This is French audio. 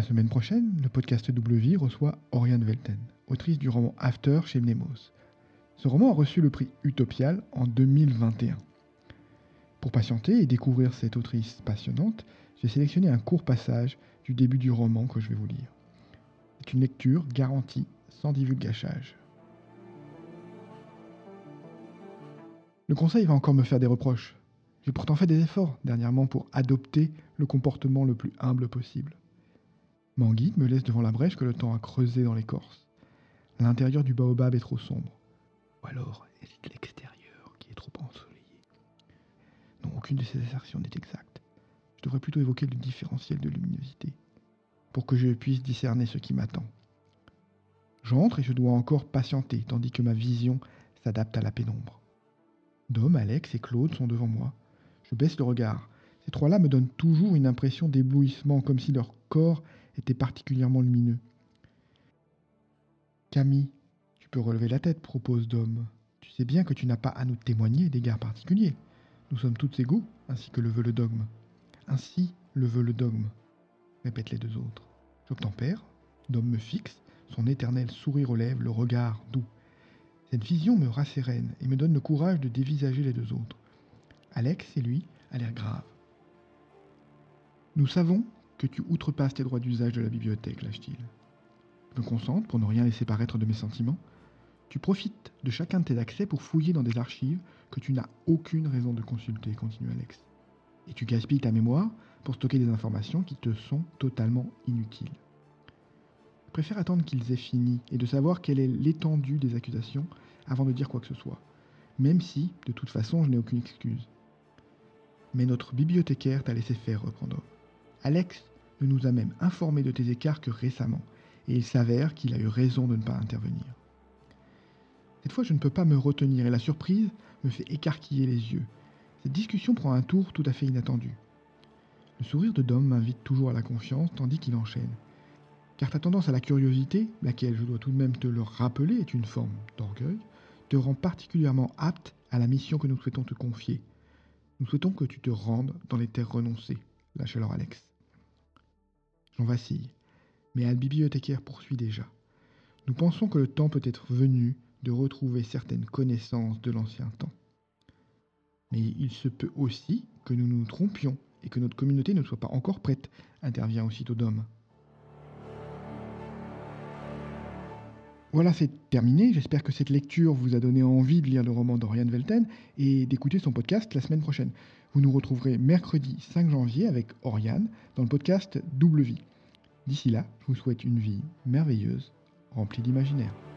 La semaine prochaine, le podcast Vie reçoit Oriane Velten, autrice du roman After chez Mnemos. Ce roman a reçu le prix Utopial en 2021. Pour patienter et découvrir cette autrice passionnante, j'ai sélectionné un court passage du début du roman que je vais vous lire. C'est une lecture garantie sans divulgachage. Le conseil va encore me faire des reproches. J'ai pourtant fait des efforts dernièrement pour adopter le comportement le plus humble possible. Manguide me laisse devant la brèche que le temps a creusée dans l'écorce. L'intérieur du baobab est trop sombre. Ou alors est l'extérieur qui est trop ensoleillé. Non, aucune de ces assertions n'est exacte. Je devrais plutôt évoquer le différentiel de luminosité, pour que je puisse discerner ce qui m'attend. J'entre et je dois encore patienter, tandis que ma vision s'adapte à la pénombre. Dom, Alex et Claude sont devant moi. Je baisse le regard. Ces trois-là me donnent toujours une impression d'éblouissement, comme si leur corps était particulièrement lumineux. Camille, tu peux relever la tête, propose Dom. Tu sais bien que tu n'as pas à nous témoigner d'égards particuliers. Nous sommes tous égaux, ainsi que le veut le dogme. Ainsi le veut le dogme, répètent les deux autres. J'obtempère, Dom me fixe, son éternel sourire aux lèvres, le regard doux. Cette vision me rassérène et me donne le courage de dévisager les deux autres. Alex et lui a l'air grave. Nous savons que tu outrepasses tes droits d'usage de la bibliothèque, lâche-t-il. Je me concentre pour ne rien laisser paraître de mes sentiments. Tu profites de chacun de tes accès pour fouiller dans des archives que tu n'as aucune raison de consulter, continue Alex. Et tu gaspilles ta mémoire pour stocker des informations qui te sont totalement inutiles. Je préfère attendre qu'ils aient fini et de savoir quelle est l'étendue des accusations avant de dire quoi que ce soit, même si, de toute façon, je n'ai aucune excuse. Mais notre bibliothécaire t'a laissé faire, reprend Alex ne nous a même informé de tes écarts que récemment, et il s'avère qu'il a eu raison de ne pas intervenir. Cette fois, je ne peux pas me retenir et la surprise me fait écarquiller les yeux. Cette discussion prend un tour tout à fait inattendu. Le sourire de Dom m'invite toujours à la confiance tandis qu'il enchaîne car ta tendance à la curiosité, laquelle je dois tout de même te le rappeler est une forme d'orgueil, te rend particulièrement apte à la mission que nous souhaitons te confier. Nous souhaitons que tu te rendes dans les terres renoncées, lâche alors Alex. J'en vacille, mais Al bibliothécaire poursuit déjà. Nous pensons que le temps peut être venu de retrouver certaines connaissances de l'ancien temps. Mais il se peut aussi que nous nous trompions et que notre communauté ne soit pas encore prête, intervient aussitôt Dom. Voilà, c'est terminé. J'espère que cette lecture vous a donné envie de lire le roman d'Oriane Velten et d'écouter son podcast la semaine prochaine. Vous nous retrouverez mercredi 5 janvier avec Oriane dans le podcast Double Vie. D'ici là, je vous souhaite une vie merveilleuse, remplie d'imaginaire.